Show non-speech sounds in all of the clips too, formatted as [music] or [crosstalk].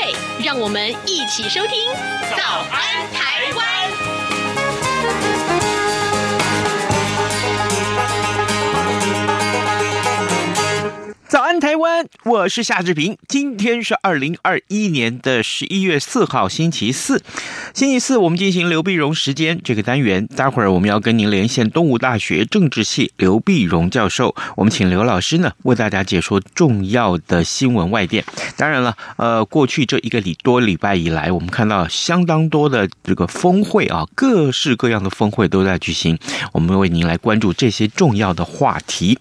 对，让我们一起收听《早安台湾》。早安，台湾！我是夏志平。今天是二零二一年的十一月四号，星期四。星期四，我们进行刘碧荣时间这个单元。待会儿我们要跟您连线东吴大学政治系刘碧荣教授。我们请刘老师呢为大家解说重要的新闻外电。当然了，呃，过去这一个礼多礼拜以来，我们看到相当多的这个峰会啊，各式各样的峰会都在举行。我们为您来关注这些重要的话题。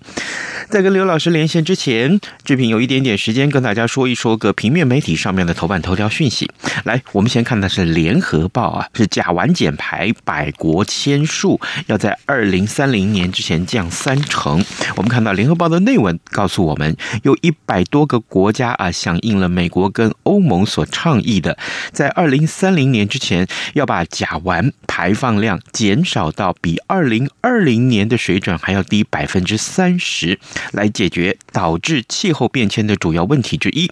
在跟刘老师连线之前，志平有一点点点时间跟大家说一说个平面媒体上面的头版头条讯息。来，我们先看的是《联合报》啊，是甲烷减排百国签署，要在二零三零年之前降三成。我们看到《联合报》的内文告诉我们，有一百多个国家啊，响应了美国跟欧盟所倡议的，在二零三零年之前要把甲烷排放量减少到比二零二零年的水准还要低百分之三十。来解决导致气候变迁的主要问题之一，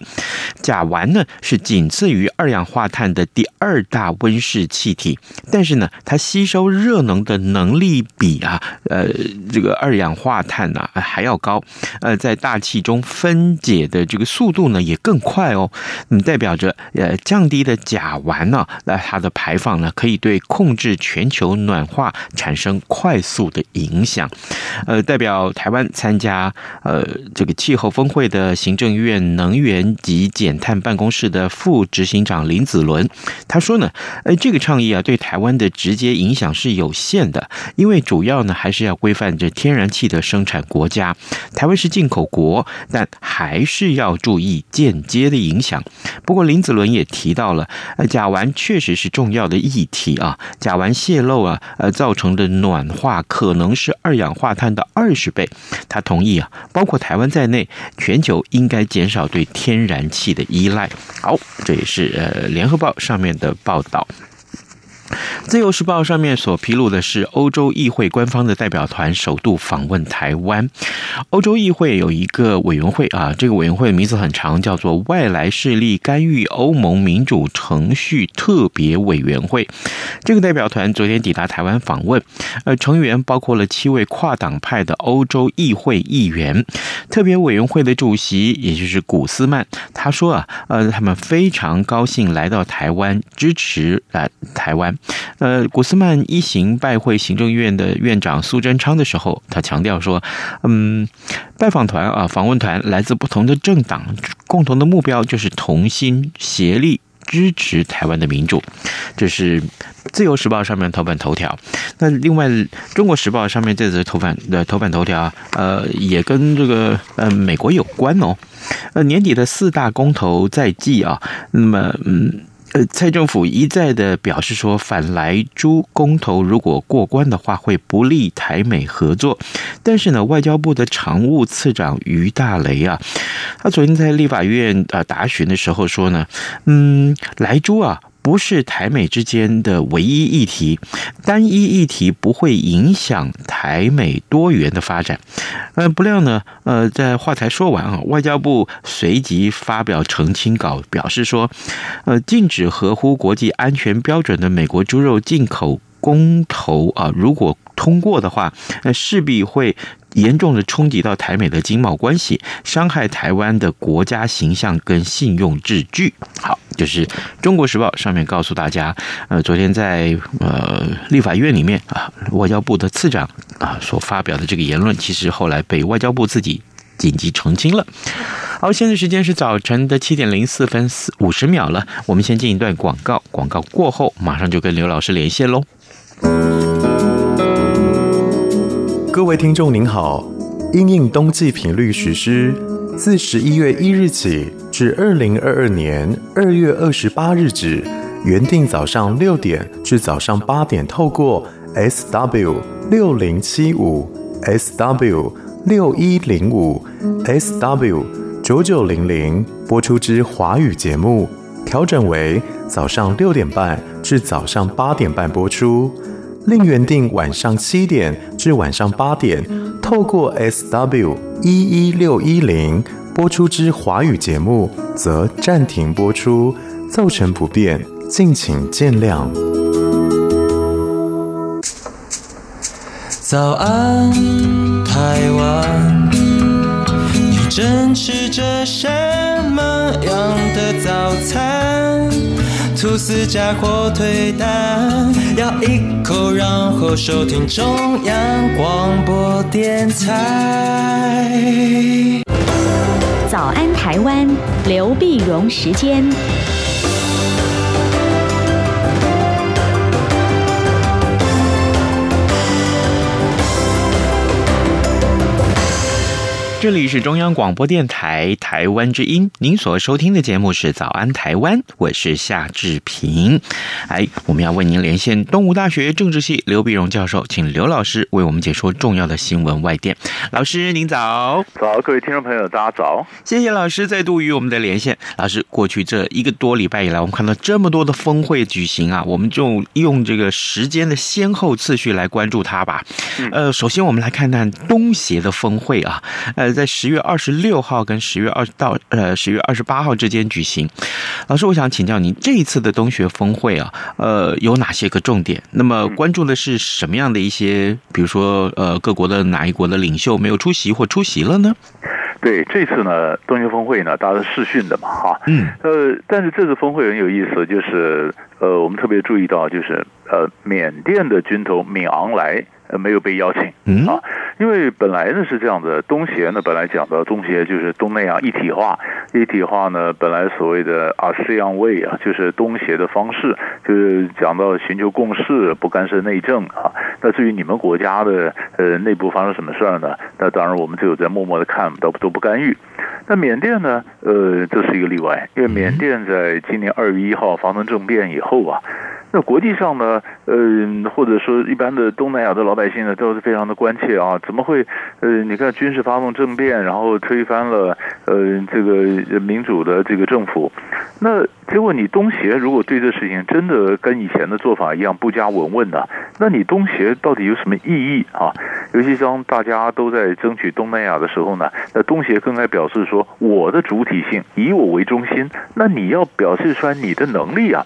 甲烷呢是仅次于二氧化碳的第二大温室气体，但是呢，它吸收热能的能力比啊，呃，这个二氧化碳呢还要高，呃，在大气中分解的这个速度呢也更快哦，嗯，代表着呃降低的甲烷呢，那它的排放呢可以对控制全球暖化产生快速的影响，呃，代表台湾参加。呃，这个气候峰会的行政院能源及减碳办公室的副执行长林子伦，他说呢，呃，这个倡议啊，对台湾的直接影响是有限的，因为主要呢还是要规范这天然气的生产国家，台湾是进口国，但还是要注意间接的影响。不过林子伦也提到了，呃，甲烷确实是重要的议题啊，甲烷泄漏啊，呃，造成的暖化可能是二氧化碳的二十倍。他同意啊。包括台湾在内，全球应应该减少对天然气的依赖。好，这也是呃联合报上面的报道。自由时报上面所披露的是，欧洲议会官方的代表团首度访问台湾。欧洲议会有一个委员会啊，这个委员会名字很长，叫做“外来势力干预欧盟民主程序特别委员会”。这个代表团昨天抵达台湾访问，呃，成员包括了七位跨党派的欧洲议会议员。特别委员会的主席，也就是古斯曼，他说啊，呃，他们非常高兴来到台湾，支持啊台湾。呃，古斯曼一行拜会行政院的院长苏贞昌的时候，他强调说，嗯，拜访团啊，访问团来自不同的政党，共同的目标就是同心协力支持台湾的民主。这是《自由时报》上面头版头条。那另外，《中国时报》上面这则头版的头版头条，呃，也跟这个呃美国有关哦。呃，年底的四大公投在即啊，那么嗯。呃，蔡政府一再的表示说，反莱猪公投如果过关的话，会不利台美合作。但是呢，外交部的常务次长于大雷啊，他昨天在立法院啊答询的时候说呢，嗯，莱猪啊。不是台美之间的唯一议题，单一议题不会影响台美多元的发展。呃，不料呢，呃，在话才说完啊，外交部随即发表澄清稿，表示说，呃，禁止合乎国际安全标准的美国猪肉进口公投啊，如果通过的话，那势必会。严重的冲击到台美的经贸关系，伤害台湾的国家形象跟信用秩序。好，就是《中国时报》上面告诉大家，呃，昨天在呃立法院里面啊，外交部的次长啊所发表的这个言论，其实后来被外交部自己紧急澄清了。好，现在时间是早晨的七点零四分四五十秒了，我们先进一段广告，广告过后马上就跟刘老师连线喽。各位听众您好，因应冬季频率实施，自十一月一日起至二零二二年二月二十八日止，原定早上六点至早上八点，透过 SW 六零七五、SW 六一零五、SW 九九零零播出之华语节目，调整为早上六点半至早上八点半播出。另原定晚上七点至晚上八点，透过 SW 一一六一零播出之华语节目，则暂停播出，造成不便，敬请见谅。早安，台湾，你正吃着什么样的早餐？吐司加火腿蛋，咬一口，然后收听中央广播电台。早安，台湾，刘碧荣时间。这里是中央广播电台台湾之音，您所收听的节目是《早安台湾》，我是夏志平。哎，我们要为您连线东吴大学政治系刘碧荣教授，请刘老师为我们解说重要的新闻外电。老师，您早。早，各位听众朋友，大家早。谢谢老师再度与我们的连线。老师，过去这一个多礼拜以来，我们看到这么多的峰会举行啊，我们就用这个时间的先后次序来关注它吧。呃，首先我们来看看东协的峰会啊，呃。在十月二十六号跟十月二十到呃十月二十八号之间举行。老师，我想请教您，这一次的东学峰会啊，呃，有哪些个重点？那么关注的是什么样的一些，比如说呃，各国的哪一国的领袖没有出席或出席了呢？对，这次呢，东学峰会呢，大家都视讯的嘛，哈，嗯，呃，但是这次峰会很有意思，就是呃，我们特别注意到，就是呃，缅甸的军头敏昂莱。呃，没有被邀请，嗯啊，因为本来呢是这样的，东协呢本来讲到东协就是东南亚一体化，一体化呢本来所谓的 ASEAN Way 啊，就是东协的方式，就是讲到寻求共识，不干涉内政啊。那至于你们国家的呃内部发生什么事儿呢？那当然我们只有在默默的看，都都不干预。那缅甸呢？呃，这是一个例外，因为缅甸在今年二月一号发生政变以后啊。那国际上呢，呃，或者说一般的东南亚的老百姓呢，都是非常的关切啊，怎么会，呃，你看军事发动政变，然后推翻了，呃，这个民主的这个政府，那结果你东协如果对这事情真的跟以前的做法一样不加闻问的，那你东协到底有什么意义啊？尤其当大家都在争取东南亚的时候呢，那东协更该表示说我的主体性，以我为中心，那你要表示出来你的能力啊。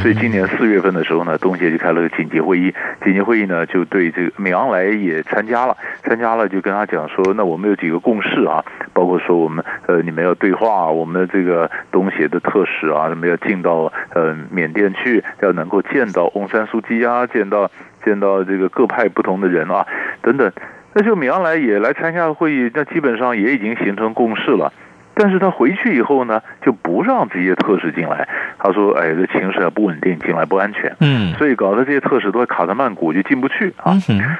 所以今年四月份的时候呢，东协就开了个紧急会议，紧急会议呢就对这个敏昂莱也参加了，参加了就跟他讲说，那我们有几个共识啊，包括说我们呃你们要对话，我们的这个东协的特使啊，什么要进到呃缅甸去，要能够见到翁山苏姬啊，见到。见到这个各派不同的人啊，等等，那就敏昂莱也来参加会议，那基本上也已经形成共识了。但是他回去以后呢，就不让这些特使进来。他说：“哎，这情势还不稳定，进来不安全。”嗯，所以搞得这些特使都卡在曼谷，就进不去啊。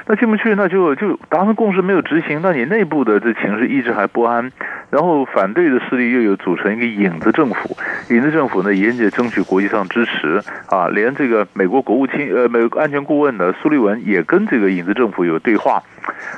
那进不去，那就就达成共识没有执行，那你内部的这情势一直还不安。然后反对的势力又有组成一个影子政府，影子政府呢也在争取国际上支持啊。连这个美国国务卿呃，美国安全顾问呢苏利文也跟这个影子政府有对话。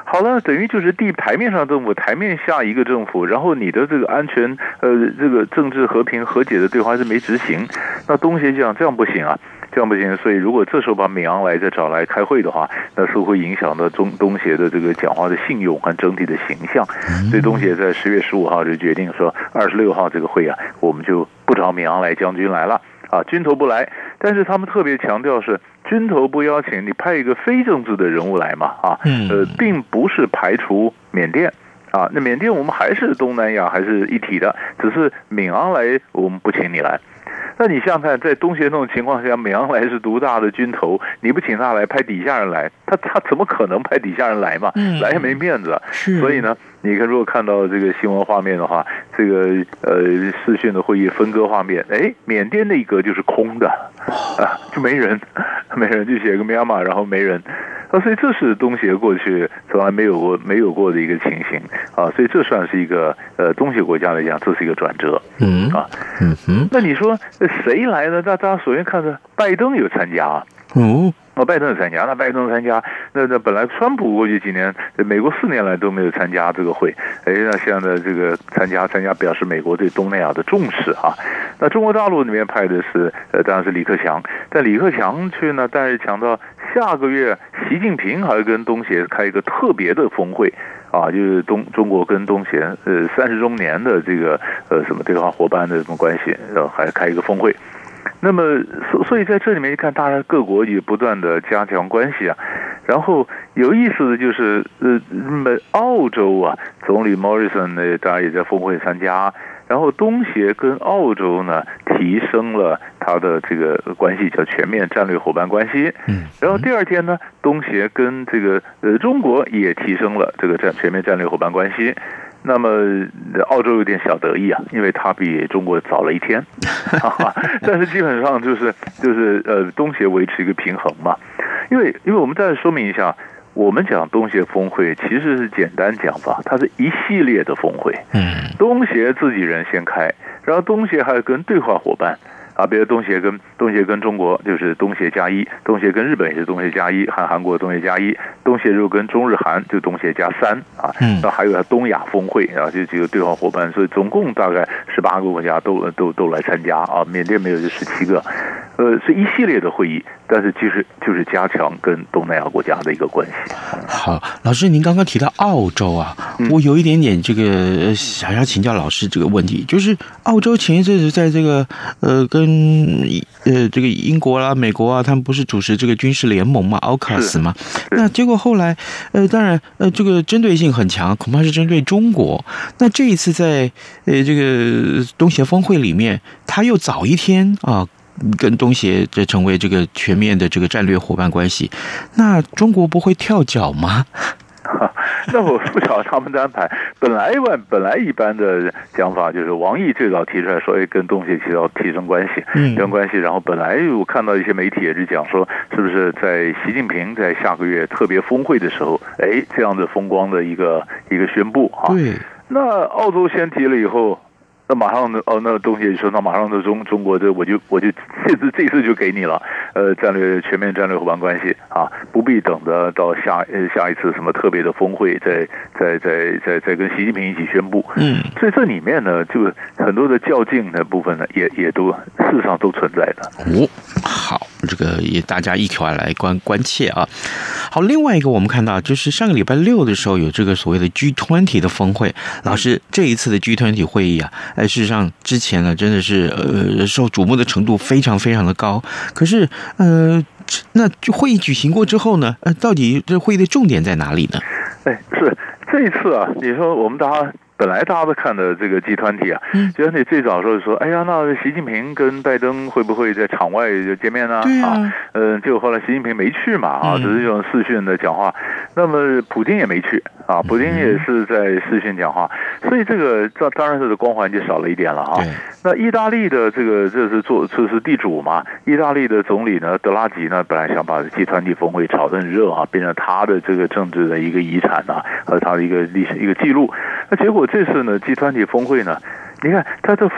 好了，等于就是地台面上政府，台面下一个政府，然后你的这个安全呃，这个政治和平和解的对话是没执行。那东协讲这样不行啊，这样不行。所以如果这时候把敏昂莱再找来开会的话，那是会影响到中东协的这个讲话的信用和整体的形象。所以东协在十月十五号就决定说，二十六号这个会啊，我们就不找敏昂莱将军来了啊，军头不来。但是他们特别强调是。军头不邀请你派一个非政治的人物来嘛？啊，呃，并不是排除缅甸啊，那缅甸我们还是东南亚还是一体的，只是闽昂莱我们不请你来。那你想想看，在东协那种情况下，美昂莱是独大的军头，你不请他来，派底下人来，他他怎么可能派底下人来嘛？来也没面子。所以呢，你看如果看到这个新闻画面的话，这个呃视讯的会议分割画面，哎，缅甸那一格就是空的啊，就没人，没人就写个 Myanmar，然后没人。啊，所以这是东协过去从来没有过没有过的一个情形啊，所以这算是一个呃东协国家来讲，这是一个转折，嗯啊，嗯哼，那你说谁来呢？大家首先看着拜登有参加啊。哦。拜登参加，那拜登参加，那那本来川普过去几年，美国四年来都没有参加这个会，哎，那现在这个参加参加，表示美国对东南亚的重视啊。那中国大陆那边派的是，呃，当然是李克强，但李克强去呢，但是强调下个月，习近平还要跟东协开一个特别的峰会啊，就是东中国跟东协呃三十周年的这个呃什么对话伙伴的什么关系，然后还开一个峰会。那么，所所以在这里面一看，大家各国也不断的加强关系啊。然后有意思的就是，呃，那么澳洲啊，总理 Morrison 呢，大家也在峰会参加。然后东协跟澳洲呢，提升了他的这个关系，叫全面战略伙伴关系。嗯。然后第二天呢，东协跟这个呃中国也提升了这个战全面战略伙伴关系。那么澳洲有点小得意啊，因为它比中国早了一天，[laughs] [laughs] 但是基本上就是就是呃东协维持一个平衡嘛，因为因为我们再说明一下，我们讲东协峰会其实是简单讲法，它是一系列的峰会，嗯，东协自己人先开，然后东协还有跟对话伙伴。啊，比如东协跟东协跟中国就是东协加一，东协跟日本也是东协加一，和韩国东协加一，东协如果跟中日韩就东协加三啊，那还有它东亚峰会啊，就几个对话伙伴，所以总共大概十八个国家都都都来参加啊，缅甸没有就十七个，呃，是一系列的会议，但是其实就是加强跟东南亚国家的一个关系。好，老师，您刚刚提到澳洲啊，我有一点点这个想要请教老师这个问题，就是澳洲前一阵子在这个呃跟嗯，呃，这个英国啦、美国啊，他们不是主持这个军事联盟嘛，AUKUS 嘛？那结果后来，呃，当然，呃，这个针对性很强，恐怕是针对中国。那这一次在呃这个东协峰会里面，他又早一天啊，跟东协这成为这个全面的这个战略伙伴关系。那中国不会跳脚吗？[laughs] 那我不晓得他们的安排。本来一般本来一般的讲法就是王毅最早提出来说，哎，跟东协提到提升关系，提升关系。然后本来我看到一些媒体也是讲说，是不是在习近平在下个月特别峰会的时候，哎，这样的风光的一个一个宣布啊。对。那澳洲先提了以后。那马上呢？哦，那东西就说，那马上的中中国这我就我就这次这次就给你了，呃，战略全面战略伙伴关系啊，不必等着到下呃下一次什么特别的峰会再再再再再跟习近平一起宣布。嗯，所以这里面呢，就很多的较劲的部分呢，也也都事实上都存在的。哦，好，这个也大家一起来关关切啊。好，另外一个我们看到就是上个礼拜六的时候有这个所谓的 G20 的峰会，老师这一次的 G20 会议啊。哎，事实上，之前呢，真的是呃，受瞩目的程度非常非常的高。可是，呃，那就会议举行过之后呢，呃，到底这会议的重点在哪里呢？哎，是这一次啊，你说我们大家。本来大家都看的这个集团体啊，集团体最早时候说，哎呀，那习近平跟拜登会不会在场外就见面呢？啊，啊，嗯，结果后来习近平没去嘛，啊，只是用视讯的讲话。那么普京也没去啊，普京也是在视讯讲话，所以这个这当然是光环就少了一点了啊。那意大利的这个这是做这是地主嘛，意大利的总理呢，德拉吉呢，本来想把集团体峰会炒得很热啊，变成他的这个政治的一个遗产啊，和他的一个历史一个记录。那结果。这次呢集团体峰会呢，你看他这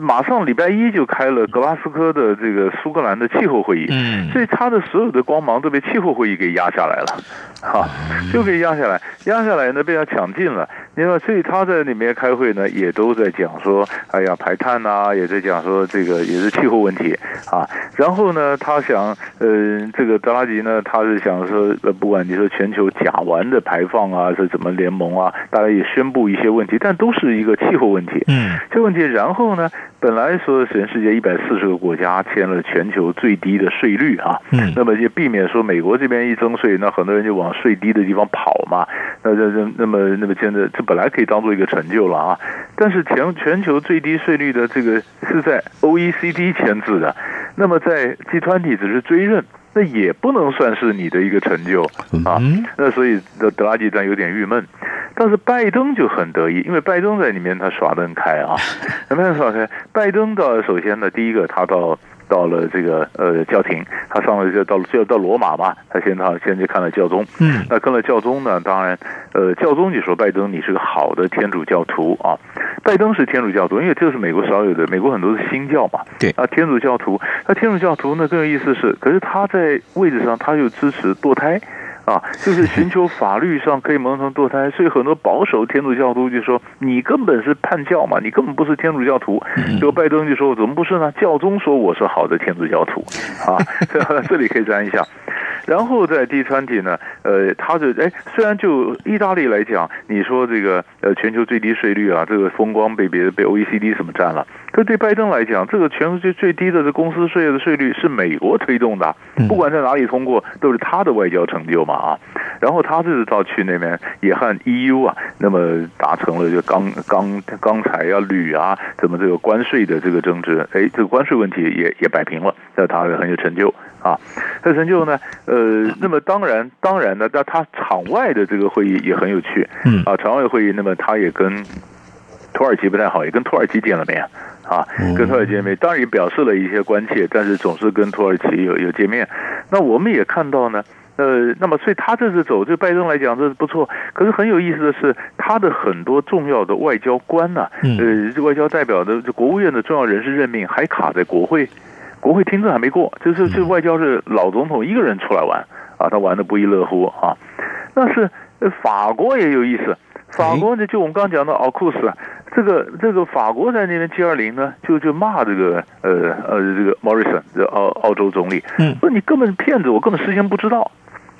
马上礼拜一就开了格拉斯哥的这个苏格兰的气候会议，嗯，所以他的所有的光芒都被气候会议给压下来了，哈，[laughs] 就给压下来，压下来呢被他抢尽了。你看，所以他在里面开会呢，也都在讲说，哎呀，排碳呐、啊，也在讲说这个也是气候问题啊。然后呢，他想，呃，这个德拉吉呢，他是想说，呃，不管你说全球甲烷的排放啊是怎么联盟啊，大家也宣布一些问题，但都是一个气候问题。嗯，这问题。然后呢，本来说全世界一百四十个国家签了全球最低的税率啊，嗯，那么就避免说美国这边一征税，那很多人就往税低的地方跑嘛。那这这那么那么现在这。本来可以当做一个成就了啊，但是全全球最低税率的这个是在 OECD 签字的，那么在 G20 只是追认，那也不能算是你的一个成就啊。那所以德德拉吉当然有点郁闷，但是拜登就很得意，因为拜登在里面他耍得很开啊，[laughs] 什么样耍开？拜登到首先呢，第一个他到。到了这个呃教廷，他上了就到就到罗马嘛，他先他先去看了教宗，嗯，那跟了教宗呢，当然呃教宗就说拜登你是个好的天主教徒啊，拜登是天主教徒，因为这是美国少有的，美国很多是新教嘛，对啊天主教徒，那天主教徒呢更有意思是，可是他在位置上他又支持堕胎。啊，就是寻求法律上可以蒙上堕胎，所以很多保守天主教徒就说你根本是叛教嘛，你根本不是天主教徒。结果拜登就说怎么不是呢？教宗说我是好的天主教徒啊，[laughs] 这里可以沾一下。然后在第三题呢，呃，他的哎，虽然就意大利来讲，你说这个呃全球最低税率啊，这个风光被别的被 OECD 什么占了，可对拜登来讲，这个全世界最低的这公司税的税率是美国推动的，不管在哪里通过，都是他的外交成就嘛啊。然后他这次到去那边也和 EU 啊，那么达成了就钢钢钢材啊、铝啊，怎么这个关税的这个争执，哎，这个关税问题也也摆平了，那他很有成就啊。他成就呢，呃，那么当然当然呢，那他场外的这个会议也很有趣，嗯啊，场外会议，那么他也跟土耳其不太好，也跟土耳其见了面啊，跟土耳其见面，当然也表示了一些关切，但是总是跟土耳其有有见面。那我们也看到呢。呃，那么所以他这次走，对拜登来讲这是不错。可是很有意思的是，他的很多重要的外交官呐、啊，呃，外交代表的国务院的重要人事任命还卡在国会，国会听证还没过。就是这外交是老总统一个人出来玩啊，他玩的不亦乐乎啊。但是法国也有意思，法国呢，就我们刚刚讲的奥库斯，这个这个法国在那边 G 二零呢，就就骂这个呃呃这个 Morrison 这澳澳洲总理，嗯，说你根本是骗子，我根本事先不知道。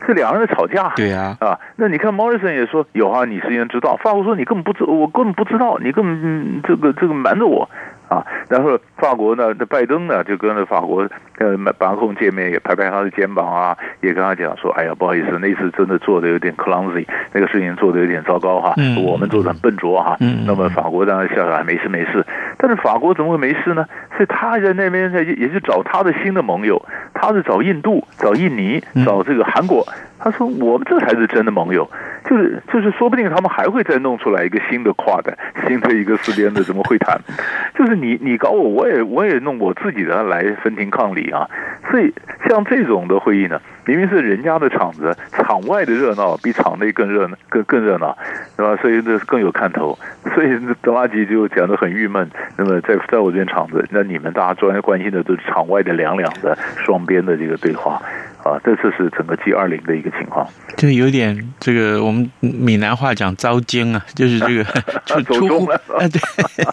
这两个人在吵架，对呀，啊，那你看，Morrison 也说有啊，你事先知道。法国说你根本不知，我根本不知道，你根本、嗯、这个这个瞒着我。啊，然后法国呢，那拜登呢就跟着法国呃白宫见面，也拍拍他的肩膀啊，也跟他讲说，哎呀，不好意思，那次真的做的有点 clumsy，那个事情做的有点糟糕哈，嗯、我们做的很笨拙哈。嗯、那么法国当然笑笑，没事没事。但是法国怎么会没事呢？所以他在那边在也是找他的新的盟友，他是找印度、找印尼、找这个韩国。他说我们这才是真的盟友，就是就是说不定他们还会再弄出来一个新的跨的新的一个四边的什么会谈，[laughs] 就是。你你搞我，我也我也弄我自己的来分庭抗礼啊！所以像这种的会议呢，明明是人家的场子，场外的热闹比场内更热闹，更更热闹，对吧？所以这更有看头。所以德拉吉就讲得很郁闷。那么在在我这边场子，那你们大家专业关心的都是场外的两两的双边的这个对话。啊，这次是整个 G 二零的一个情况，就有点这个我们闽南话讲糟精啊，就是这个 [laughs] 就 [laughs] 走中了啊，对，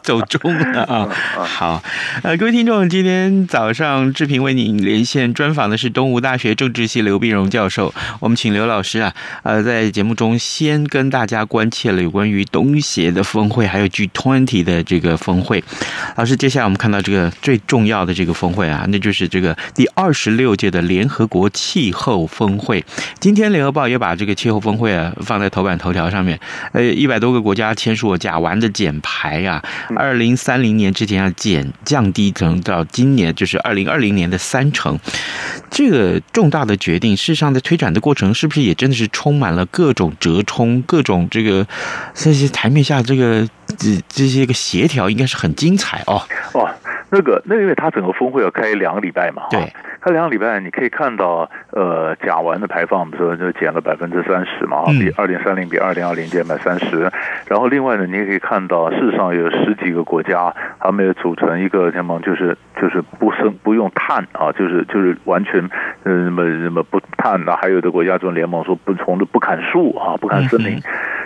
走中了啊。好，呃，各位听众，今天早上志平为您连线专访的是东吴大学政治系刘碧荣教授，我们请刘老师啊，呃，在节目中先跟大家关切了有关于东协的峰会，还有 G twenty 的这个峰会。老师，接下来我们看到这个最重要的这个峰会啊，那就是这个第二十六届的联合国。气候峰会，今天联合报也把这个气候峰会啊放在头版头条上面。呃，一百多个国家签署了甲烷的减排啊，二零三零年之前要减降低成到今年就是二零二零年的三成。这个重大的决定，事实上在推展的过程，是不是也真的是充满了各种折冲，各种这个这些台面下这个这这些个协调，应该是很精彩哦。哦，那个那个，因为它整个峰会要开两个礼拜嘛，对。开两个礼拜，你可以看到，呃，甲烷的排放，比如说就减了百分之三十嘛，比二零三零比二零二零减百三十。然后另外呢，你也可以看到，事实上有十几个国家，他们也组成一个联盟，就是就是不生不用碳啊，就是就是完全，呃，什么什么不碳的，还有的国家这种联盟说不从不砍树啊，不砍森林。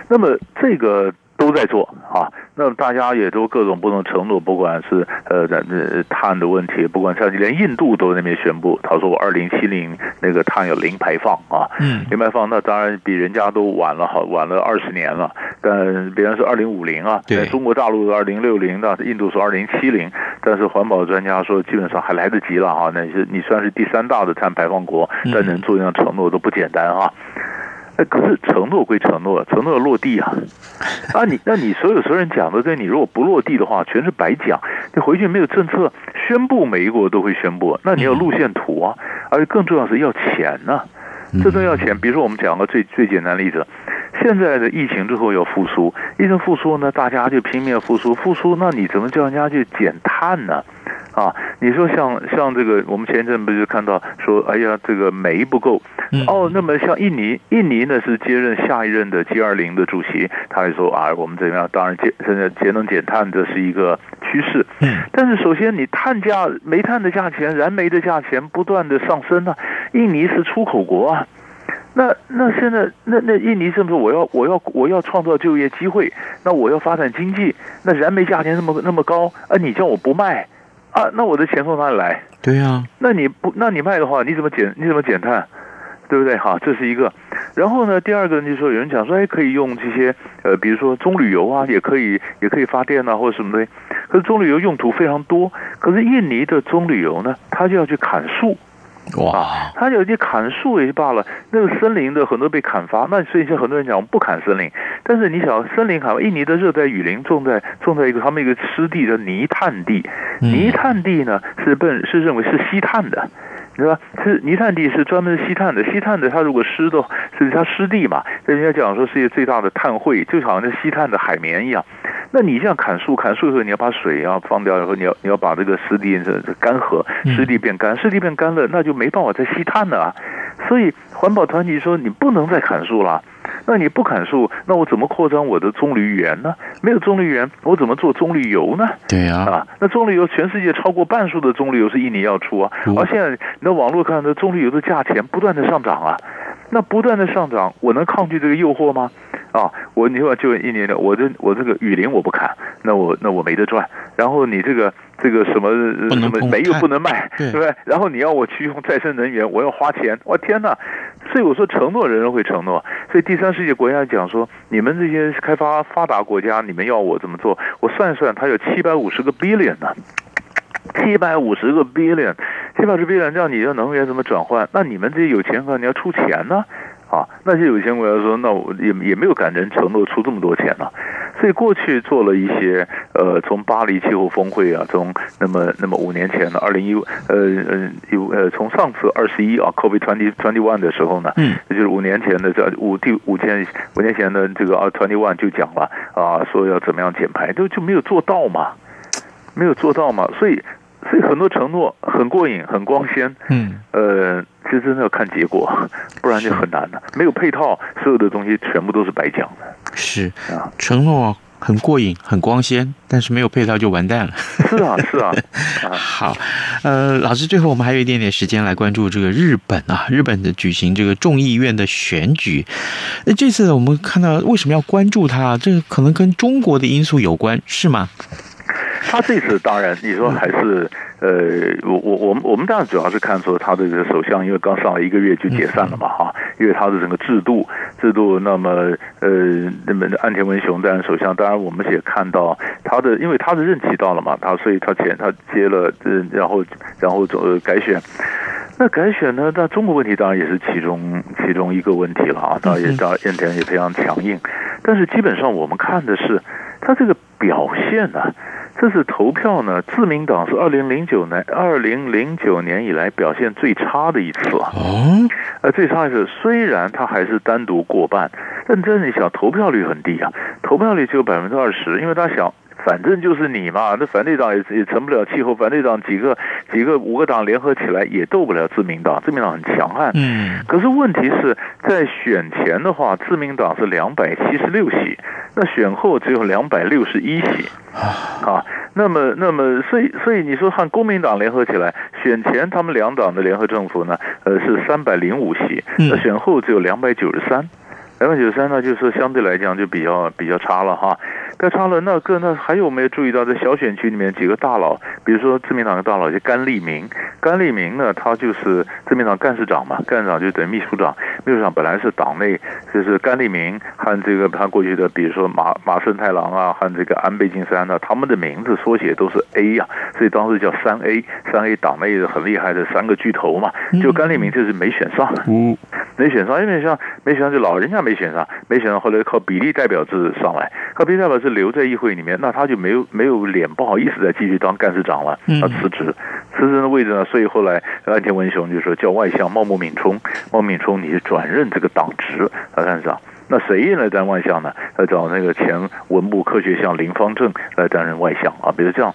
那么这个。都在做啊，那大家也都各种不同承诺，不管是呃咱这碳的问题，不管像连印度都在那边宣布，他说我二零七零那个碳有零排放啊，嗯，零排放那当然比人家都晚了好晚了二十年了，但别人是二零五零啊，对，中国大陆是二零六零的，印度是二零七零，但是环保专家说基本上还来得及了哈，那是你算是第三大的碳排放国，但能做这样承诺都不简单哈。哎，可是承诺归承诺，承诺要落地啊！[laughs] 啊，你那你所有所有人讲的这，你如果不落地的话，全是白讲。你回去没有政策宣布，每一国都会宣布。那你要路线图啊，而且更重要是要钱呢、啊，这都要钱。比如说我们讲个最最简单的例子，现在的疫情之后要复苏，疫情复苏呢，大家就拼命复苏，复苏，那你怎么叫人家去减碳呢？啊，你说像像这个，我们前一阵不是看到说，哎呀，这个煤不够，哦，那么像印尼，印尼呢是接任下一任的 G 二零的主席，他还说啊，我们怎么样？当然节现在节能减碳这是一个趋势，嗯，但是首先你碳价、煤炭的价钱、燃煤的价钱不断的上升啊，印尼是出口国啊。那那现在那那印尼政府，我要我要我要创造就业机会，那我要发展经济，那燃煤价钱那么那么高啊，你叫我不卖啊，那我的钱从哪里来？对呀，那你不那你卖的话，你怎么减你怎么减碳，对不对？好，这是一个。然后呢，第二个就是说，有人讲说，哎，可以用这些呃，比如说棕榈油啊，也可以也可以发电啊，或者什么的。可是棕榈油用途非常多，可是印尼的棕榈油呢，它就要去砍树。哇！他有些砍树也就罢了，那个森林的很多被砍伐，那所以像很多人讲，我们不砍森林。但是你想，森林砍，印尼的热带雨林种在种在一个他们一个湿地的泥炭地，泥炭地呢是被是认为是吸碳的，你知道吧？是泥炭地是专门吸碳的，吸碳的它如果湿的，是它湿地嘛，人家讲说世界最大的碳汇，就好像是吸碳的海绵一样。那你这样砍树，砍树的时候你要把水要放掉，然后你要你要把这个湿地这干涸，湿地变干，湿地变干了，那就没办法再吸碳了啊。所以环保团体说你不能再砍树了。那你不砍树，那我怎么扩张我的棕榈园呢？没有棕榈园，我怎么做棕榈油呢？对呀，啊，那棕榈油全世界超过半数的棕榈油是印尼要出啊，而现在你在网络看，那棕榈油的价钱不断的上涨啊。那不断的上涨，我能抗拒这个诱惑吗？啊，我你说就一年的，我这我这个雨林我不砍，那我那我没得赚。然后你这个这个什么什么煤又不能卖，对不对？然后你要我去用再生能源，我要花钱，我天哪！所以我说承诺人人会承诺。所以第三世界国家讲说，你们这些开发发达国家，你们要我怎么做？我算一算，他有七百五十个 billion 呢。七百五十个 billion，七百五十 billion，这样你的能源怎么转换？那你们这些有钱人，你要出钱呢？啊，那些有钱国家说，那我也也没有敢人承诺出这么多钱呢。所以过去做了一些，呃，从巴黎气候峰会啊，从那么那么五年前的二零一，呃呃有呃，从上次二十一啊，COVID twenty twenty one 的时候呢，嗯，也就是五年前的这五第五千五年前的这个啊 twenty one 就讲了啊，说要怎么样减排，就就没有做到嘛。没有做到嘛，所以所以很多承诺很过瘾，很光鲜，嗯，呃，其实真的要看结果，[laughs] 不然就很难了。没有配套，所有的东西全部都是白讲的。是啊，承诺很过瘾，很光鲜，但是没有配套就完蛋了。[laughs] 是啊，是 [laughs] 啊。好，呃，老师，最后我们还有一点点时间来关注这个日本啊，日本的举行这个众议院的选举。那这次我们看到为什么要关注它？这个可能跟中国的因素有关，是吗？他这次当然，你说还是呃，我我我们我们当然主要是看说他这个首相，因为刚上来一个月就解散了嘛哈，因为他的整个制度制度，那么呃，那么岸田文雄担任首相，当然我们也看到他的，因为他的任期到了嘛，他所以他前他接了，呃，然后然后呃改选，那改选呢，那中国问题当然也是其中其中一个问题了啊，当然也当然岸田也非常强硬，但是基本上我们看的是他这个表现呢、啊。这次投票呢，自民党是二零零九年二零零九年以来表现最差的一次啊。哦，呃，最差一次，虽然他还是单独过半，但真的你想，投票率很低啊，投票率只有百分之二十，因为他想。反正就是你嘛，那反对党也也成不了气候，反对党几个几个五个党联合起来也斗不了自民党，自民党很强悍。嗯，可是问题是在选前的话，自民党是两百七十六席，那选后只有两百六十一席。啊，那么那么所以所以你说和公民党联合起来，选前他们两党的联合政府呢，呃是三百零五席，那选后只有两百九十三。两百九十三呢，就是相对来讲就比较比较差了哈，那个那还有没有注意到在小选区里面几个大佬，比如说自民党的大佬就甘利明，甘利明呢，他就是自民党干事长嘛，干事长就等于秘书长，秘书长本来是党内就是甘利明和这个他过去的，比如说马马顺太郎啊，和这个安倍晋三啊，他们的名字缩写都是 A 呀，所以当时叫三 A，三 A 党内的很厉害的三个巨头嘛，就甘利明就是没选上，嗯，没选上，因为像没选上就老人家。没选上，没选上，后来靠比例代表制上来，靠比例代表制留在议会里面，那他就没有没有脸，不好意思再继续当干事长了，他辞职，辞职的位置呢，所以后来安田文雄就说叫外相茂木敏充，茂木敏充你是转任这个党职啊干事长，那谁来当外相呢？要找那个前文部科学相林方正来担任外相啊，比如这样。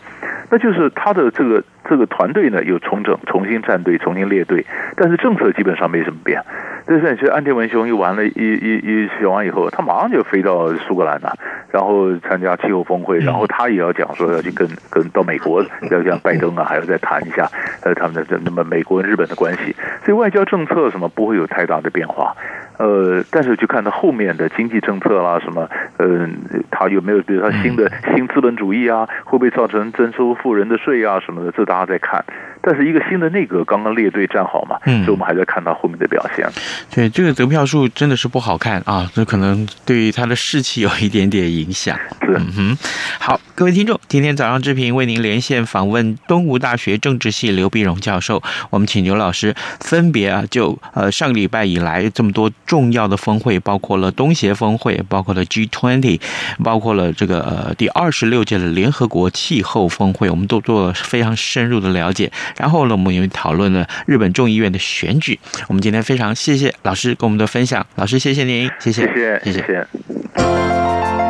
那就是他的这个这个团队呢有重整、重新站队、重新列队，但是政策基本上没什么变。但是其实安田文雄一完了，一一一选完以后，他马上就飞到苏格兰了，然后参加气候峰会，然后他也要讲说要去跟跟到美国，要像拜登啊，还要再谈一下呃他们的这那么美国跟日本的关系，所以外交政策什么不会有太大的变化。呃，但是就看他后面的经济政策啦，什么，呃，他有没有比如说新的新资本主义啊，会不会造成征收富人的税啊什么的，这大家在看。但是一个新的内阁刚刚列队站好嘛，嗯，所以我们还在看他后面的表现。对，这个得票数真的是不好看啊，这可能对于他的士气有一点点影响。是，嗯哼。好，各位听众，今天早上志平为您连线访问东吴大学政治系刘碧荣教授，我们请刘老师分别啊，就呃上个礼拜以来这么多重要的峰会，包括了东协峰会，包括了 G20，包括了这个呃第二十六届的联合国气候峰会，我们都做了非常深入的了解。然后呢，我们也讨论了日本众议院的选举。我们今天非常谢谢老师跟我们的分享，老师谢谢您，谢谢，谢谢，谢谢。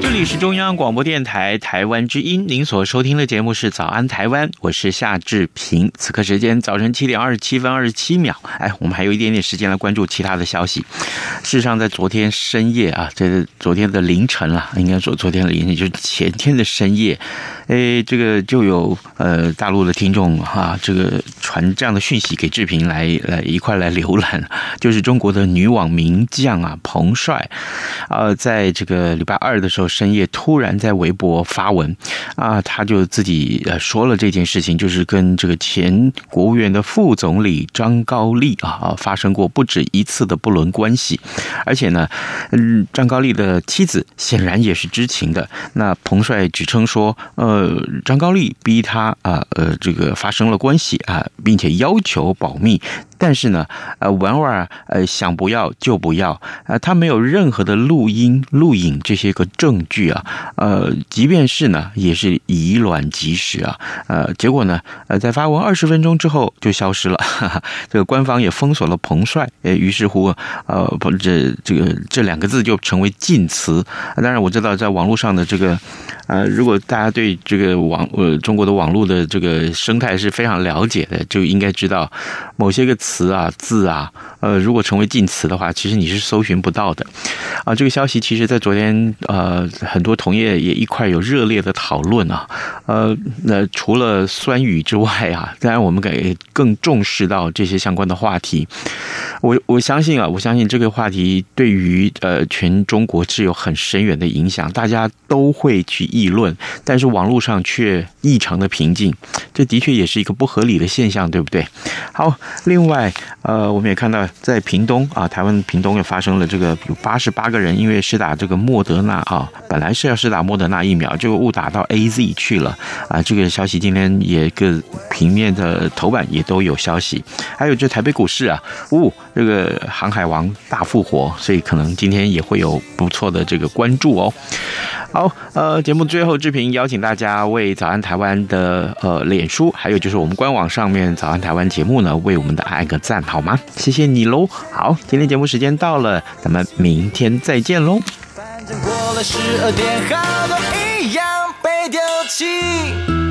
这里是中央广播电台台湾之音，您所收听的节目是《早安台湾》，我是夏志平。此刻时间早晨七点二十七分二十七秒，哎，我们还有一点点时间来关注其他的消息。事实上，在昨天深夜啊，这昨天的凌晨了，应该说昨天的凌晨，就是前天的深夜。哎，这个就有呃大陆的听众哈，这个传这样的讯息给志平来来一块来浏览，[laughs] 就是中国的女网名将啊彭帅，啊，在这个礼拜二的时候深夜突然在微博发文啊，他就自己呃说了这件事情，就是跟这个前国务院的副总理张高丽啊发生过不止一次的不伦关系，而且呢，嗯，张高丽的妻子显然也是知情的。那彭帅举称说，呃，张高丽逼他啊，呃，这个发生了关系啊，并且要求保密。但是呢，呃，文儿呃想不要就不要，呃，他没有任何的录音、录影这些个证据啊，呃，即便是呢，也是以卵击石啊，呃，结果呢，呃，在发文二十分钟之后就消失了，哈哈，这个官方也封锁了彭帅，呃，于是乎，呃，不，这这个这两个字就成为禁词。当然，我知道在网络上的这个，呃，如果大家对这个网呃中国的网络的这个生态是非常了解的，就应该知道某些个词。啊字啊，呃，如果成为禁词的话，其实你是搜寻不到的啊。这个消息其实，在昨天呃，很多同业也一块有热烈的讨论啊。呃，那除了酸雨之外啊，当然我们给更重视到这些相关的话题。我我相信啊，我相信这个话题对于呃全中国是有很深远的影响，大家都会去议论，但是网络上却异常的平静，这的确也是一个不合理的现象，对不对？好，另外。呃，我们也看到在屏东啊，台湾屏东也发生了这个有八十八个人因为施打这个莫德纳啊，本来是要施打莫德纳疫苗，就误打到 AZ 去了啊。这个消息今天也各平面的头版也都有消息。还有这台北股市啊，呜、哦，这个航海王大复活，所以可能今天也会有不错的这个关注哦。好，呃，节目最后，志平邀请大家为早安台湾的呃脸书，还有就是我们官网上面早安台湾节目呢，为我们的按个赞，好吗？谢谢你喽。好，今天节目时间到了，咱们明天再见喽。的十二点，好多一样被丢弃。